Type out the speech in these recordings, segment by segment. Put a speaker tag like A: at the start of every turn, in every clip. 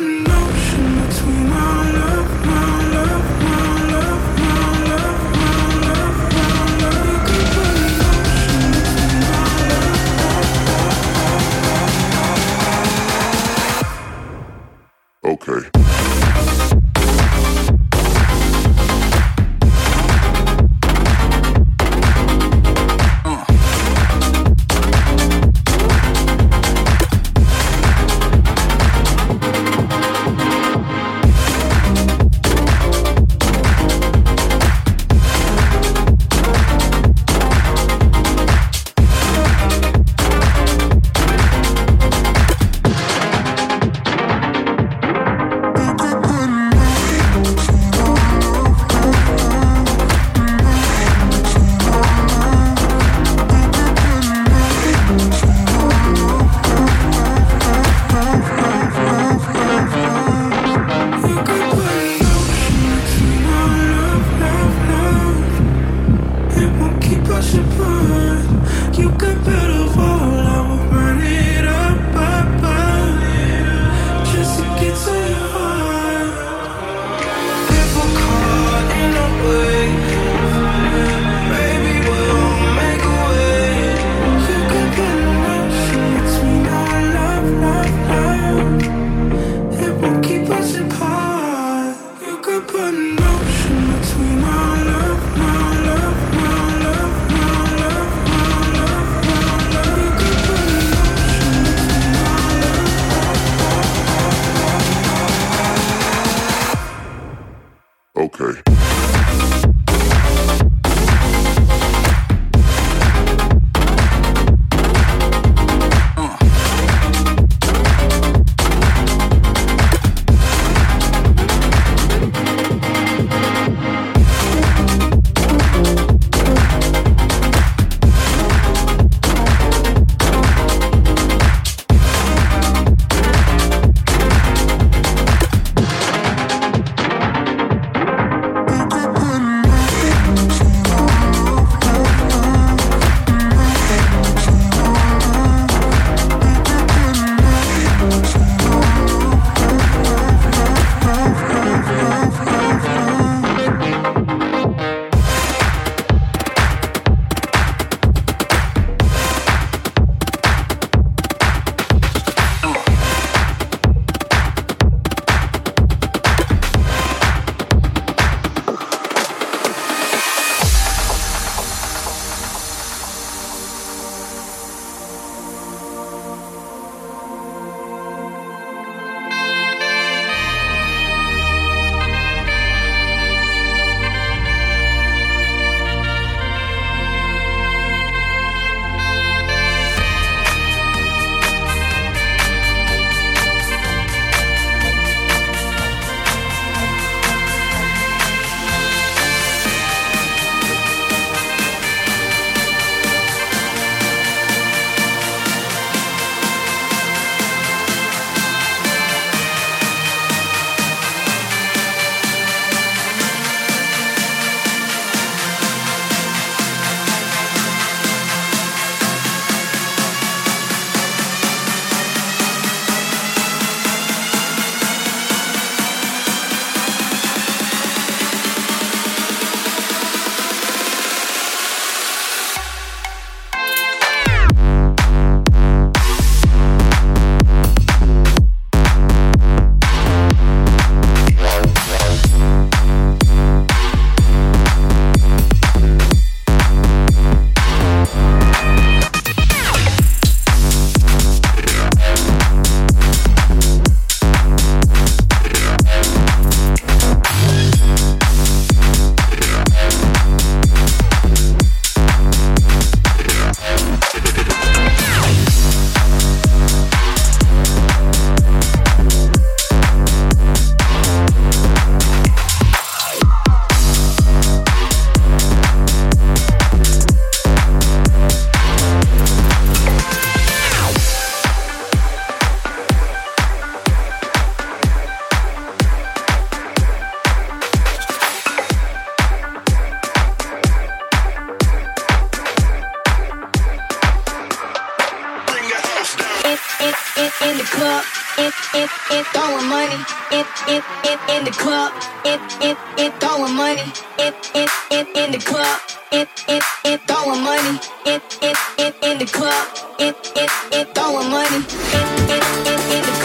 A: could it, it,
B: it, throwing money. It, it, it, in the club, it, it, it, throwing money. It, it, it, in the club, it, it, it, throwing money. It, it, it, in the club.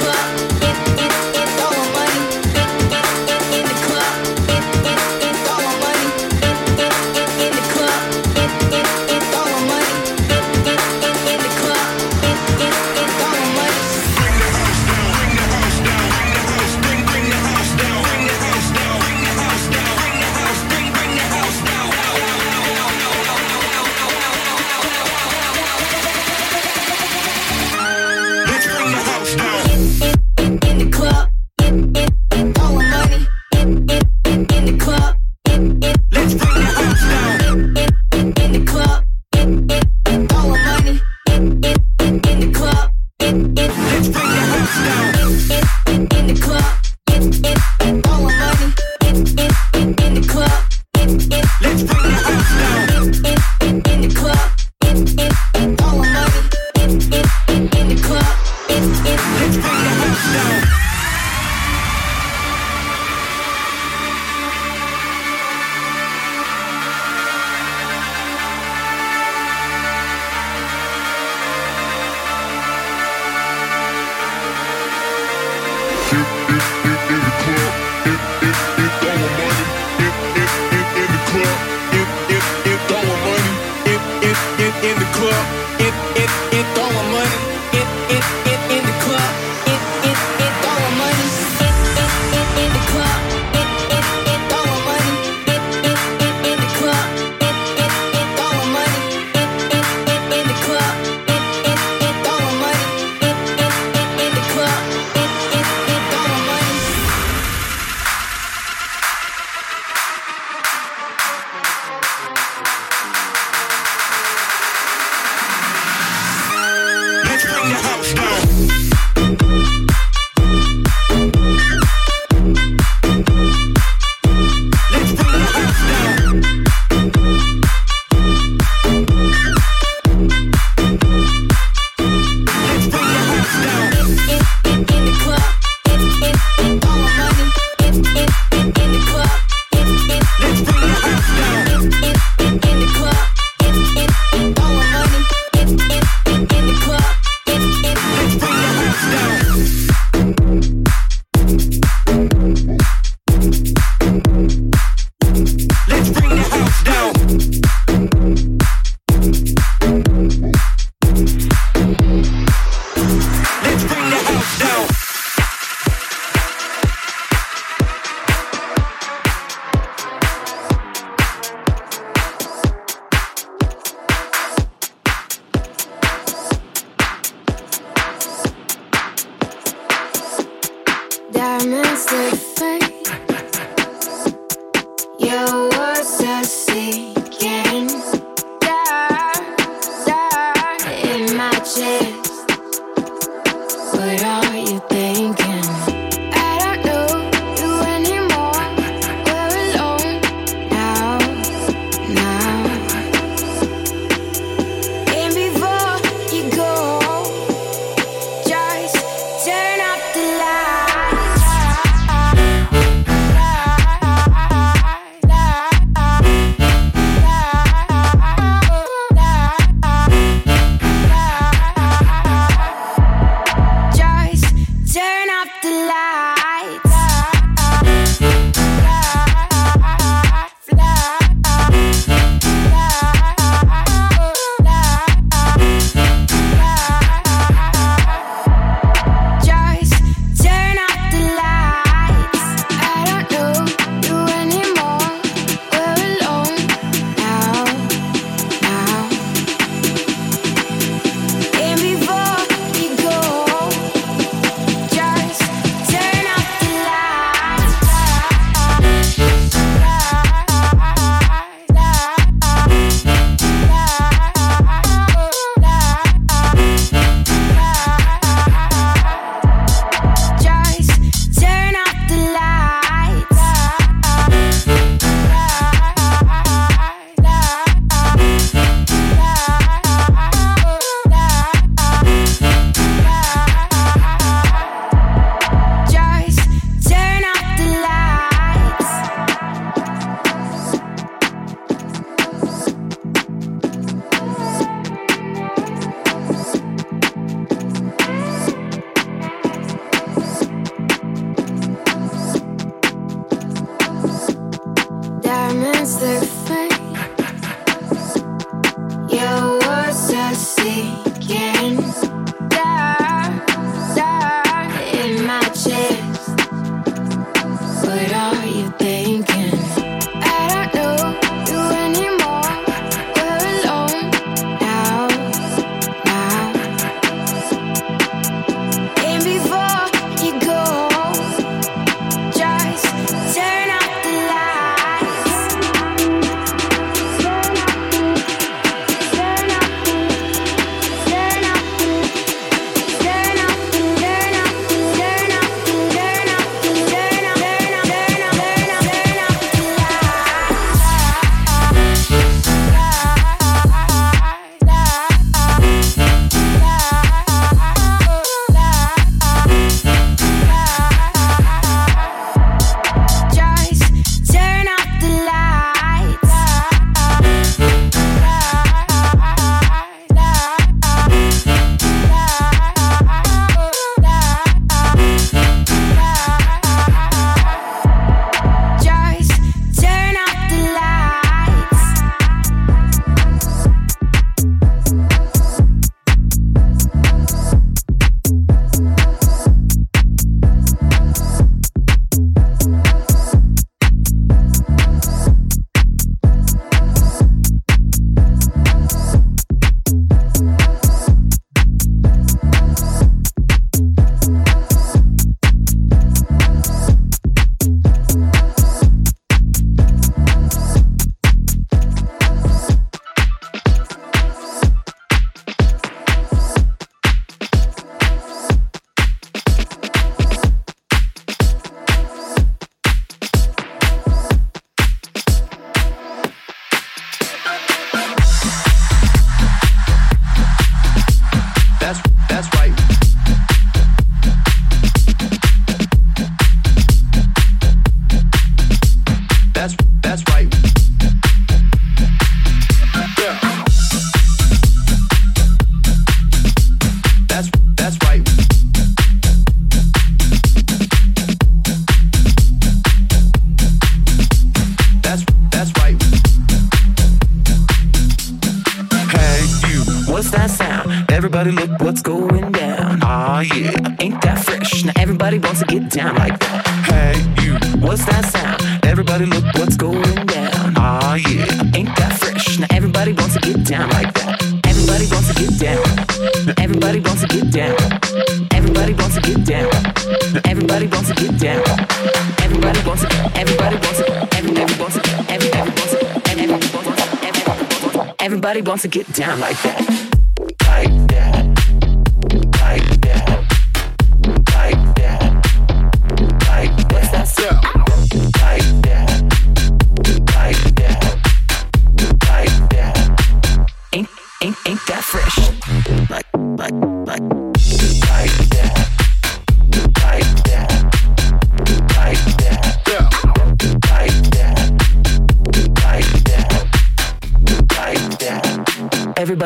C: Everybody wants to get down like that.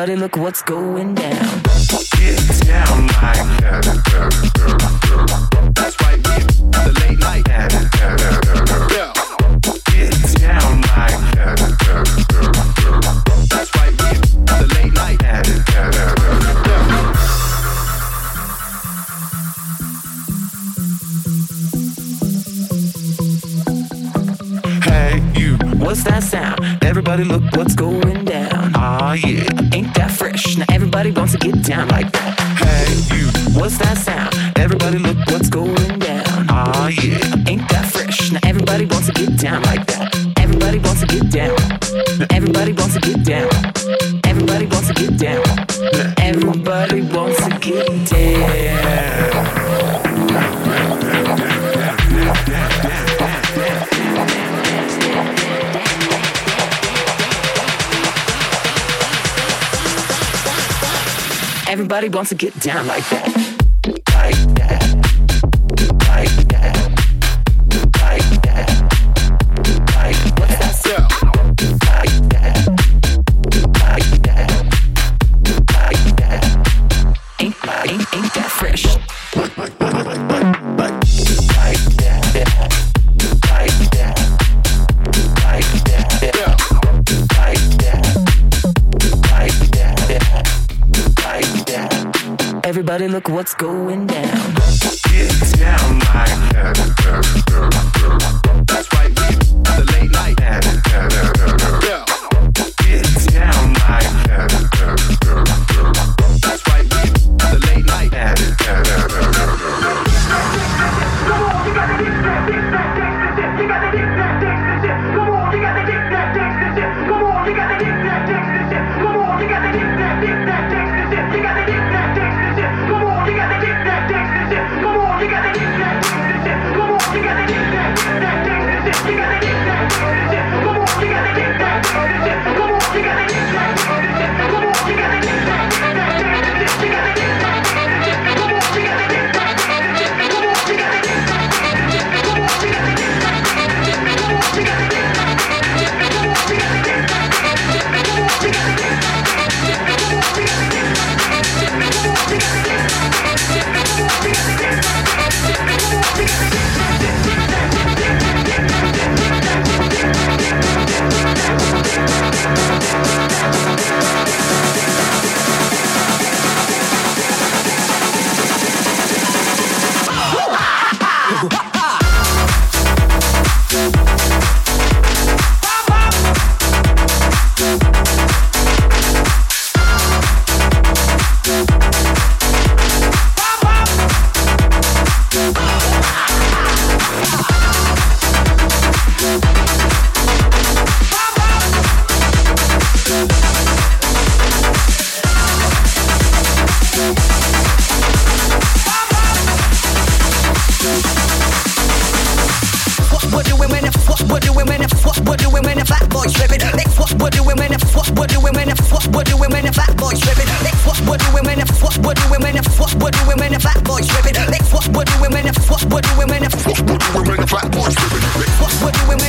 C: Everybody look what's going down. Get down like that.
D: That's right, we the late night. Yeah. Get down like that. That's right, we the late night.
C: Hey, you, what's that sound? Everybody look what's going down. Ah, yeah, ain't that fresh? Now everybody wants to get down like that. Hey, you, what's that sound? Everybody look what's going down. Ah, yeah, ain't that fresh? Now everybody wants to get down like that. Everybody wants to get down. Everybody wants to get down. Everybody wants to get down. Everybody wants to get down. Everybody wants to get down like that. Everybody look what's going down.
D: Get down like that. That's right, we the late night. Yeah.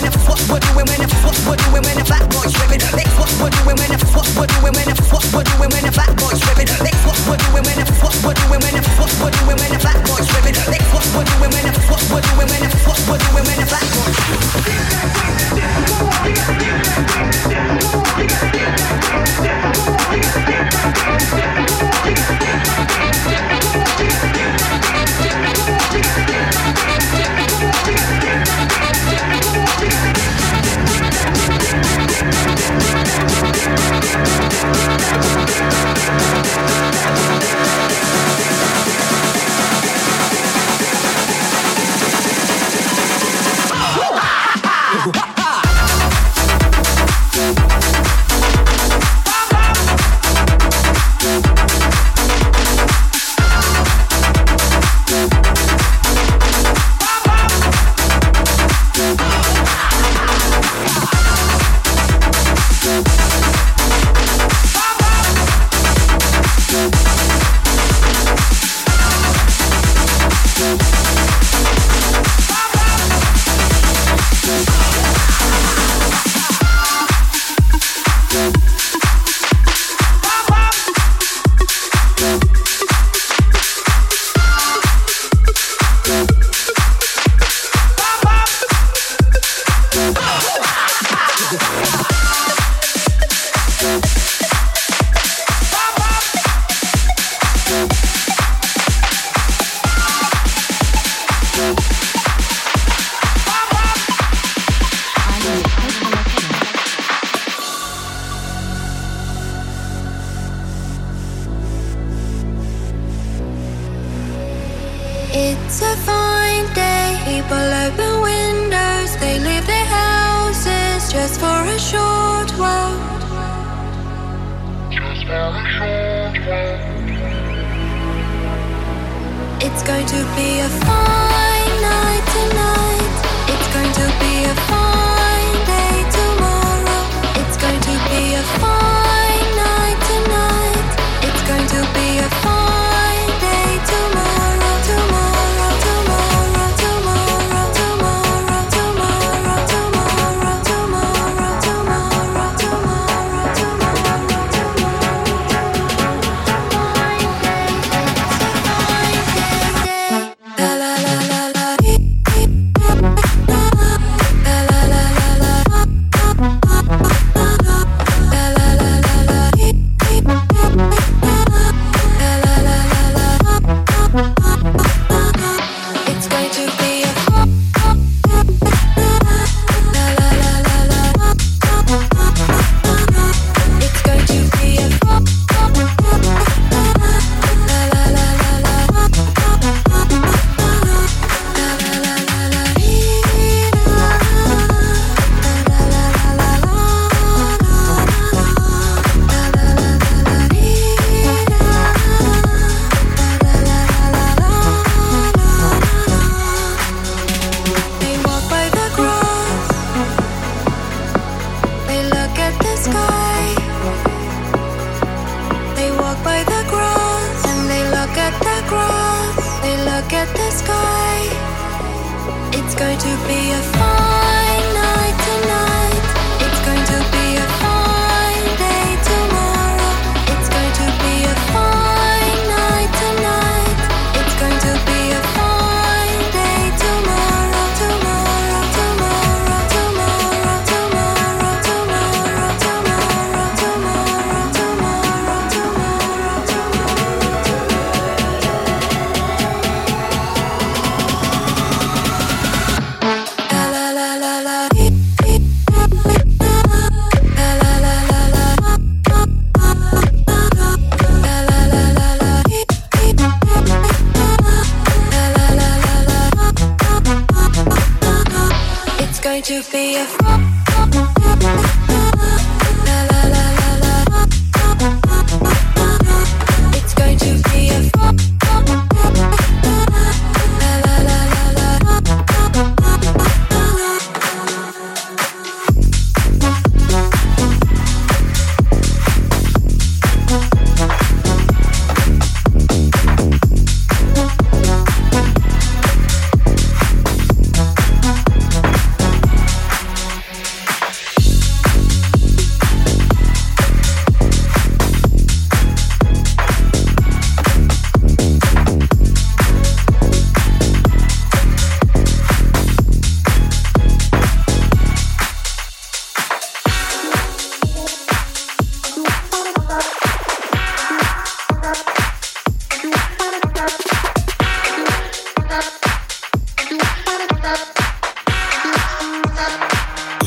E: When the what we're doing when the what we're doing when the fat boys tripping. Next what we're doing when the what we're doing when the what we're doing when the fat boys tripping.
D: to be a
F: fool.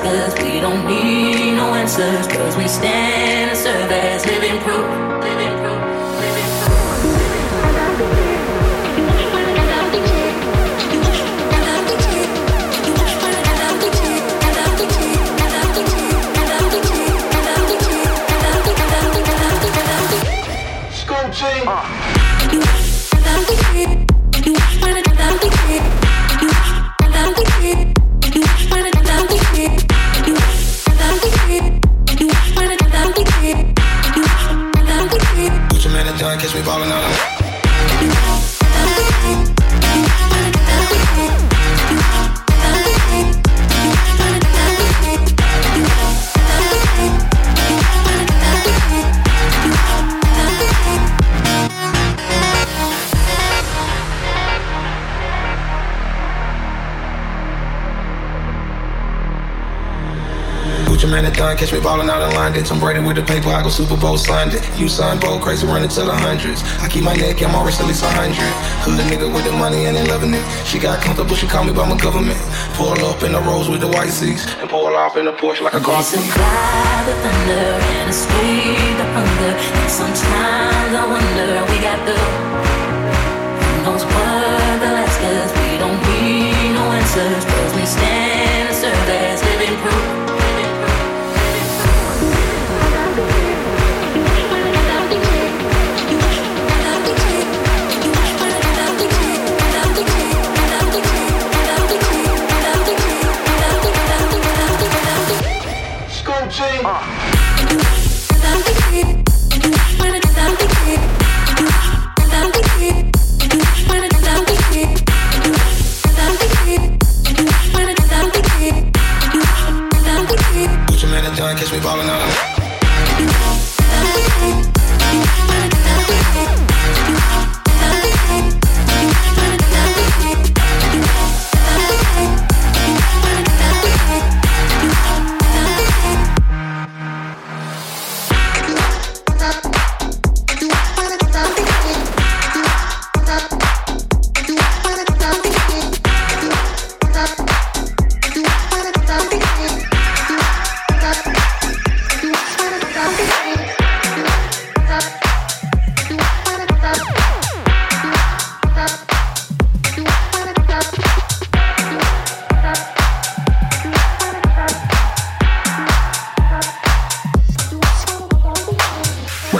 G: cause we don't need no answers, cause we stand and serve as living proof. Done, catch me ballin' out in London. Tom Brady with the paper, I go Super Bowl Sunday. You son, bold, crazy, running to the hundreds. I keep my neck, I'm always at least a hundred. Hood nigga with the money and they loving it. She got comfortable, she call me by my government. Pull up in the Rolls with the white seats and pull off in the Porsche like a car
F: seat. Supply the thunder and a speed the hunger. And sometimes I wonder we got the knows what the last cause we don't need no answers. Cause we stand and serve as living proof.
H: Shooting. Uh.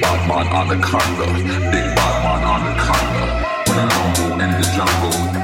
H: bad man on the conga, big bad man on the anaconda. When I rumble in the jungle.